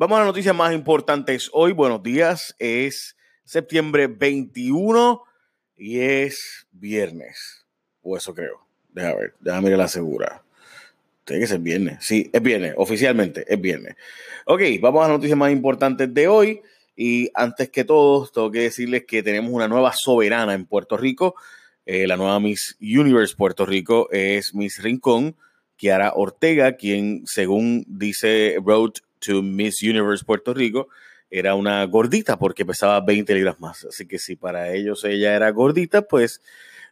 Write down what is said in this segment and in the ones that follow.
Vamos a las noticias más importantes hoy. Buenos días. Es septiembre 21 y es viernes. O eso creo. Déjame ver. Déjame ir la segura. Tiene que ser viernes. Sí, es viernes. Oficialmente es viernes. Ok, vamos a las noticias más importantes de hoy. Y antes que todo, tengo que decirles que tenemos una nueva soberana en Puerto Rico. Eh, la nueva Miss Universe Puerto Rico es Miss Rincón, Kiara Ortega, quien, según dice Road to Miss Universe Puerto Rico, era una gordita porque pesaba 20 libras más. Así que si para ellos ella era gordita, pues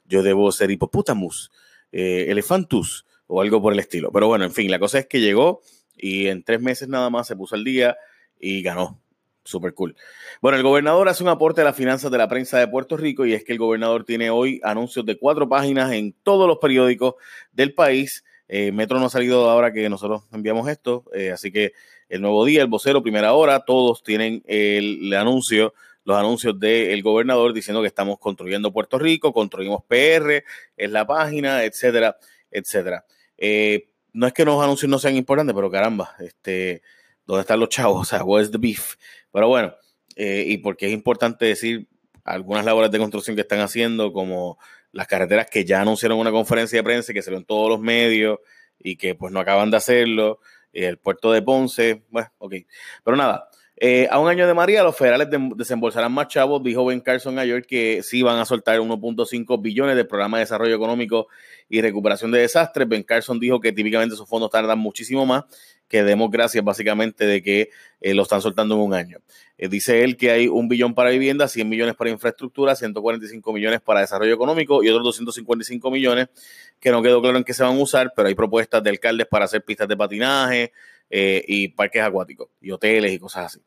yo debo ser hipopótamus, eh, elefantus o algo por el estilo. Pero bueno, en fin, la cosa es que llegó y en tres meses nada más se puso al día y ganó. Super cool. Bueno, el gobernador hace un aporte a las finanzas de la prensa de Puerto Rico y es que el gobernador tiene hoy anuncios de cuatro páginas en todos los periódicos del país. Eh, Metro no ha salido ahora que nosotros enviamos esto, eh, así que el nuevo día, el vocero, primera hora, todos tienen el, anuncio, los anuncios del gobernador diciendo que estamos construyendo Puerto Rico, construimos PR, es la página, etcétera, etcétera. Eh, no es que los anuncios no sean importantes, pero caramba, este, ¿dónde están los chavos? O sea, where's the beef? Pero bueno, eh, y porque es importante decir algunas labores de construcción que están haciendo, como las carreteras que ya anunciaron una conferencia de prensa que se en todos los medios y que pues no acaban de hacerlo el puerto de Ponce, bueno, ok. Pero nada, eh, a un año de María, los federales desembolsarán más chavos, dijo Ben Carson ayer que sí van a soltar 1.5 billones del programa de desarrollo económico y recuperación de desastres. Ben Carson dijo que típicamente esos fondos tardan muchísimo más que demos gracias básicamente de que eh, lo están soltando en un año. Eh, dice él que hay un billón para vivienda, 100 millones para infraestructura, 145 millones para desarrollo económico y otros 255 millones que no quedó claro en qué se van a usar, pero hay propuestas de alcaldes para hacer pistas de patinaje eh, y parques acuáticos y hoteles y cosas así.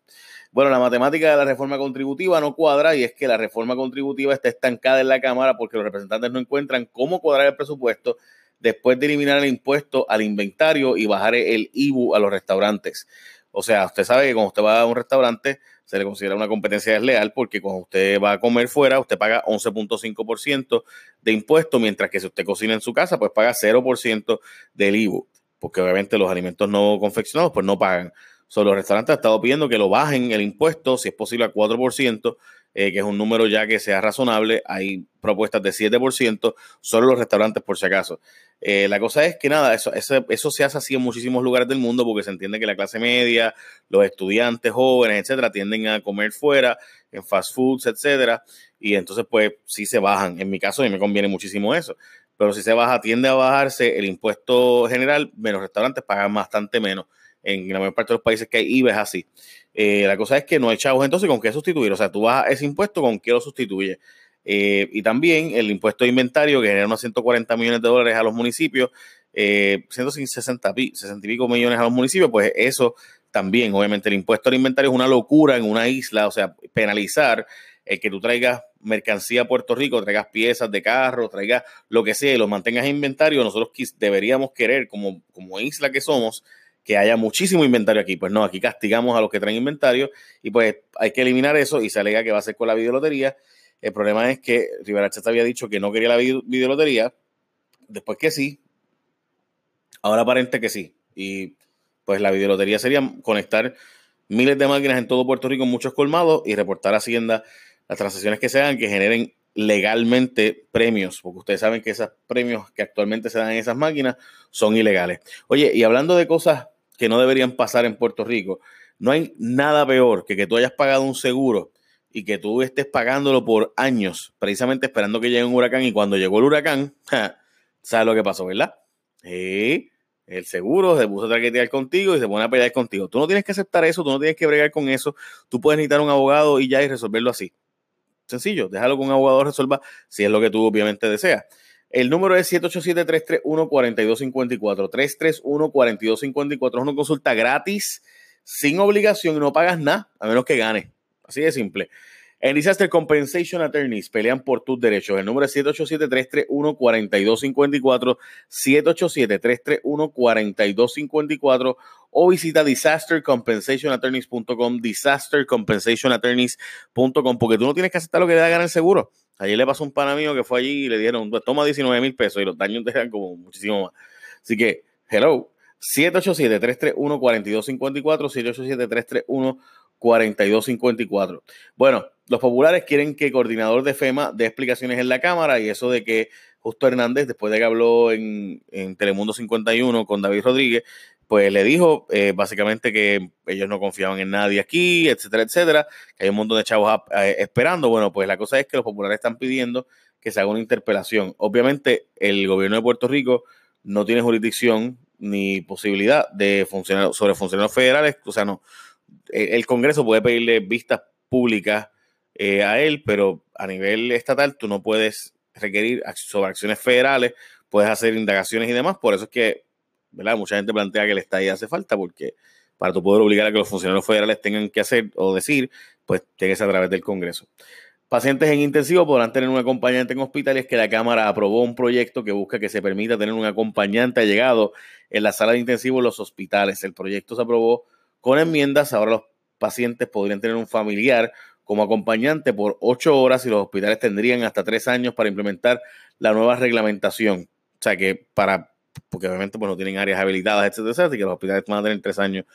Bueno, la matemática de la reforma contributiva no cuadra y es que la reforma contributiva está estancada en la Cámara porque los representantes no encuentran cómo cuadrar el presupuesto después de eliminar el impuesto al inventario y bajar el IBU a los restaurantes. O sea, usted sabe que cuando usted va a un restaurante se le considera una competencia desleal porque cuando usted va a comer fuera, usted paga 11.5% de impuesto, mientras que si usted cocina en su casa, pues paga 0% del IBU, porque obviamente los alimentos no confeccionados pues no pagan. So, los restaurantes han estado pidiendo que lo bajen el impuesto, si es posible, a 4%, eh, que es un número ya que sea razonable. Hay propuestas de 7%, solo los restaurantes por si acaso. Eh, la cosa es que nada, eso, eso, eso, se hace así en muchísimos lugares del mundo porque se entiende que la clase media, los estudiantes jóvenes, etcétera, tienden a comer fuera, en fast foods, etcétera, y entonces pues sí se bajan. En mi caso, a mí me conviene muchísimo eso. Pero si se baja, tiende a bajarse el impuesto general, menos restaurantes pagan bastante menos. En la mayor parte de los países que hay IVA es así. Eh, la cosa es que no hay chavos entonces con qué sustituir. O sea, tú bajas ese impuesto, ¿con qué lo sustituye? Eh, y también el impuesto de inventario que genera unos 140 millones de dólares a los municipios, eh, 160 60 y pico millones a los municipios, pues eso también, obviamente, el impuesto al inventario es una locura en una isla, o sea, penalizar el que tú traigas mercancía a Puerto Rico, traigas piezas de carro, traigas lo que sea y lo mantengas en inventario, nosotros deberíamos querer, como, como isla que somos, que haya muchísimo inventario aquí. Pues no, aquí castigamos a los que traen inventario y pues hay que eliminar eso y se alega que va a ser con la videolotería. El problema es que Rivera Chat había dicho que no quería la videolotería, después que sí, ahora aparente que sí. Y pues la videolotería sería conectar miles de máquinas en todo Puerto Rico, muchos colmados, y reportar a Hacienda las transacciones que sean que generen legalmente premios, porque ustedes saben que esos premios que actualmente se dan en esas máquinas son ilegales. Oye, y hablando de cosas que no deberían pasar en Puerto Rico, no hay nada peor que que tú hayas pagado un seguro y que tú estés pagándolo por años, precisamente esperando que llegue un huracán y cuando llegó el huracán, ¿sabes lo que pasó, verdad? el seguro se puso a traquetear contigo y se pone a pelear contigo. Tú no tienes que aceptar eso, tú no tienes que bregar con eso, tú puedes necesitar un abogado y ya y resolverlo así. Sencillo, déjalo que un abogado resuelva si es lo que tú obviamente deseas. El número es 787-331-4254. 331-4254 es una consulta gratis, sin obligación y no pagas nada, a menos que gane. Así de simple. En Disaster Compensation Attorneys pelean por tus derechos. El número es 787-331-4254, 787-331-4254 o visita disastercompensationattorneys.com, disastercompensationattorneys.com, porque tú no tienes que aceptar lo que te da ganar el seguro. Ayer le pasó un pana mío que fue allí y le dieron, pues, toma 19 mil pesos y los daños te dan como muchísimo más. Así que, hello, 787-331-4254, 787-331-4254. Bueno, los populares quieren que coordinador de FEMA dé explicaciones en la Cámara y eso de que Justo Hernández, después de que habló en, Telemundo 51 con David Rodríguez, pues le dijo eh, básicamente que ellos no confiaban en nadie aquí, etcétera, etcétera, que hay un montón de chavos eh, esperando. Bueno, pues la cosa es que los populares están pidiendo que se haga una interpelación. Obviamente, el gobierno de Puerto Rico no tiene jurisdicción ni posibilidad de funcionar sobre funcionarios federales. O sea, no. El Congreso puede pedirle vistas públicas eh, a él, pero a nivel estatal tú no puedes requerir sobre acciones federales, puedes hacer indagaciones y demás. Por eso es que, ¿verdad? Mucha gente plantea que el estadía hace falta, porque para tú poder obligar a que los funcionarios federales tengan que hacer o decir, pues tiene que ser a través del Congreso. Pacientes en intensivo podrán tener un acompañante en hospital y es que la Cámara aprobó un proyecto que busca que se permita tener un acompañante allegado en la sala de intensivo en los hospitales. El proyecto se aprobó con enmiendas. Ahora los pacientes podrían tener un familiar como acompañante por ocho horas y los hospitales tendrían hasta tres años para implementar la nueva reglamentación. O sea que para, porque obviamente pues no tienen áreas habilitadas, etcétera, etcétera, y que los hospitales van a tener tres años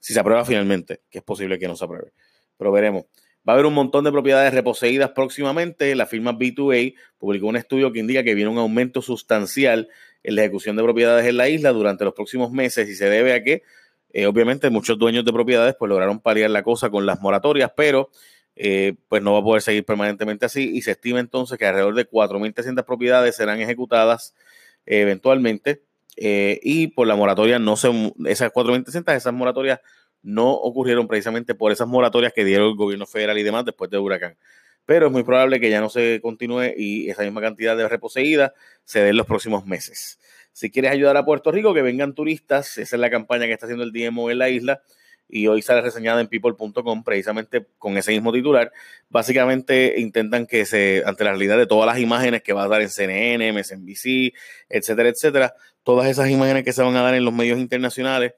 si se aprueba finalmente, que es posible que no se apruebe. Pero veremos. Va a haber un montón de propiedades reposeídas próximamente. La firma B2A publicó un estudio que indica que viene un aumento sustancial en la ejecución de propiedades en la isla durante los próximos meses y se debe a que, eh, obviamente, muchos dueños de propiedades pues lograron paliar la cosa con las moratorias, pero eh, pues no va a poder seguir permanentemente así y se estima entonces que alrededor de 4.300 propiedades serán ejecutadas eventualmente y por la moratoria no se, esas 4.300, esas moratorias no ocurrieron precisamente por esas moratorias que dieron el gobierno federal y demás después del huracán. Pero es muy probable que ya no se continúe y esa misma cantidad de reposeídas se dé en los próximos meses. Si quieres ayudar a Puerto Rico, que vengan turistas, esa es la campaña que está haciendo el DMO en la isla y hoy sale reseñada en people.com precisamente con ese mismo titular. Básicamente intentan que se, ante la realidad de todas las imágenes que va a dar en CNN, MSNBC, etcétera, etcétera, todas esas imágenes que se van a dar en los medios internacionales,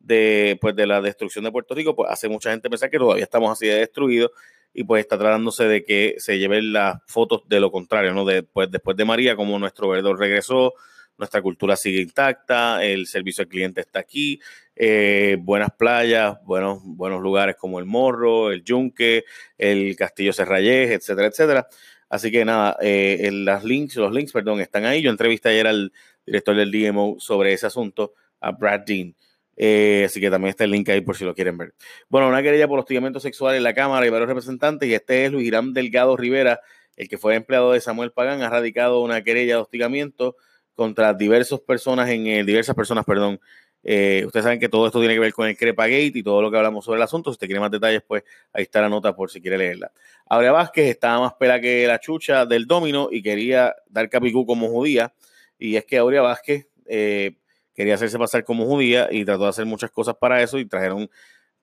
de, pues, de la destrucción de Puerto Rico, pues hace mucha gente pensar que todavía estamos así de destruidos y pues está tratándose de que se lleven las fotos de lo contrario, ¿no? De, pues, después de María, como nuestro verdor regresó, nuestra cultura sigue intacta, el servicio al cliente está aquí, eh, buenas playas, buenos, buenos lugares como el Morro, el Yunque, el Castillo Serrayés, etcétera, etcétera. Así que nada, eh, las links, los links, perdón, están ahí. Yo entrevisté ayer al director del DMO sobre ese asunto, a Brad Dean. Eh, así que también está el link ahí por si lo quieren ver. Bueno, una querella por hostigamiento sexual en la Cámara y varios representantes, y este es Luis Irán Delgado Rivera, el que fue empleado de Samuel Pagán, ha radicado una querella de hostigamiento contra diversas personas en eh, diversas personas, perdón. Eh, ustedes saben que todo esto tiene que ver con el Crepagate y todo lo que hablamos sobre el asunto. Si usted quiere más detalles, pues ahí está la nota por si quiere leerla. Aurea Vázquez estaba más pela que la chucha del domino y quería dar capicú como judía. Y es que Aurea Vázquez eh, quería hacerse pasar como judía y trató de hacer muchas cosas para eso y trajeron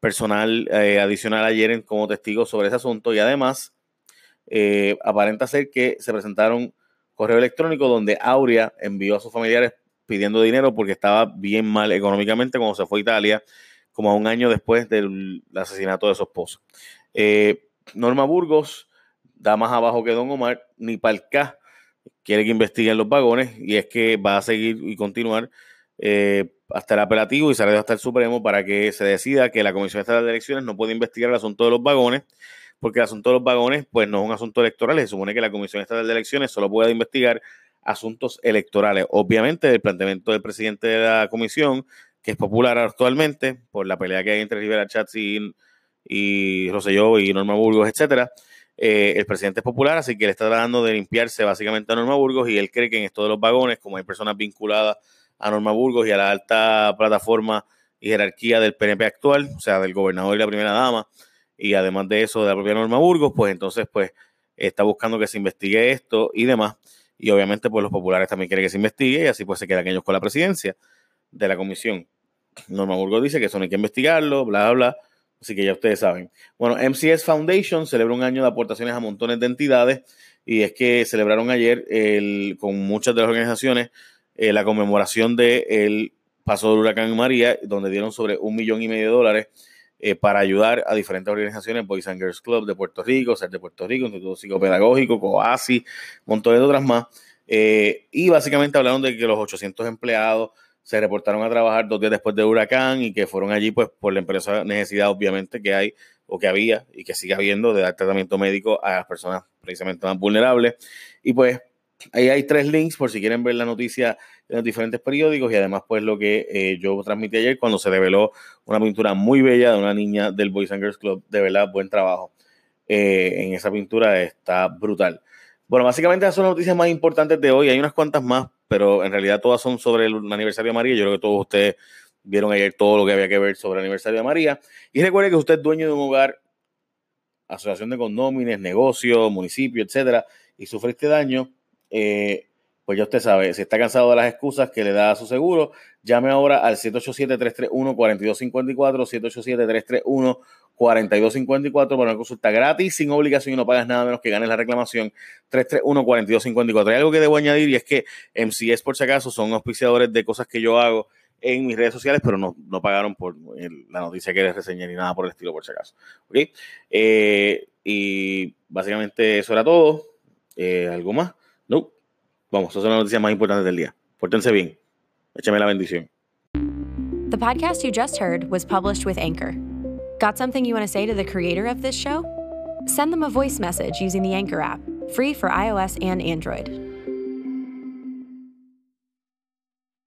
personal eh, adicional ayer como testigo sobre ese asunto y además aparenta ser que se presentaron correo electrónico donde Aurea envió a sus familiares pidiendo dinero porque estaba bien mal económicamente cuando se fue a Italia, como a un año después del asesinato de su esposo. Eh, Norma Burgos da más abajo que Don Omar, ni Palca quiere que investiguen los vagones y es que va a seguir y continuar eh, hasta el apelativo y sale hasta el Supremo para que se decida que la Comisión Estatal de Elecciones no puede investigar el asunto de los vagones, porque el asunto de los vagones pues no es un asunto electoral, se supone que la Comisión Estatal de Elecciones solo puede investigar asuntos electorales. Obviamente el planteamiento del presidente de la comisión, que es popular actualmente por la pelea que hay entre Rivera Chats y, y y Norma Burgos, etcétera, eh, el presidente es popular, así que él está tratando de limpiarse básicamente a Norma Burgos y él cree que en esto de los vagones, como hay personas vinculadas a Norma Burgos y a la alta plataforma y jerarquía del PNP actual, o sea, del gobernador y la primera dama, y además de eso de la propia Norma Burgos, pues entonces pues está buscando que se investigue esto y demás. Y obviamente pues los populares también quieren que se investigue y así pues se quedan ellos con la presidencia de la comisión. Norma Burgos dice que eso no hay que investigarlo, bla, bla, bla. Así que ya ustedes saben. Bueno, MCS Foundation celebra un año de aportaciones a montones de entidades y es que celebraron ayer con muchas de las organizaciones eh, la conmemoración del el paso del huracán María, donde dieron sobre un millón y medio de dólares eh, para ayudar a diferentes organizaciones, Boys and Girls Club de Puerto Rico, Ser de Puerto Rico, Instituto Psicopedagógico, COASI, montones de otras más. Eh, y básicamente hablaron de que los 800 empleados se reportaron a trabajar dos días después del huracán y que fueron allí pues por la empresa necesidad obviamente que hay o que había y que sigue habiendo de dar tratamiento médico a las personas precisamente más vulnerables. Y pues ahí hay tres links por si quieren ver la noticia en los diferentes periódicos y además pues lo que eh, yo transmití ayer cuando se reveló una pintura muy bella de una niña del Boys and Girls Club, de verdad buen trabajo eh, en esa pintura, está brutal. Bueno, básicamente esas son las noticias más importantes de hoy, hay unas cuantas más, pero en realidad todas son sobre el aniversario de María, yo creo que todos ustedes vieron ayer todo lo que había que ver sobre el aniversario de María. Y recuerde que usted es dueño de un hogar, asociación de condómines, negocio, municipio, etcétera, y sufre este daño, eh, pues ya usted sabe, si está cansado de las excusas que le da a su seguro, llame ahora al 787-331-4254, 787-331-4254 para una consulta gratis, sin obligación y no pagas nada menos que ganes la reclamación 331-4254. Hay algo que debo añadir y es que MCS, por si acaso, son auspiciadores de cosas que yo hago en mis redes sociales, pero no, no pagaron por la noticia que les reseñé ni nada por el estilo, por si acaso. ¿Okay? Eh, y básicamente eso era todo. Eh, ¿Algo más? No. Vamos, esas son las noticias más importantes del día. Pórtense bien. Échame la bendición. The podcast you just heard was published with Anchor. Got something you want to say to the creator of this show? Send them a voice message using the Anchor app, free for iOS and Android.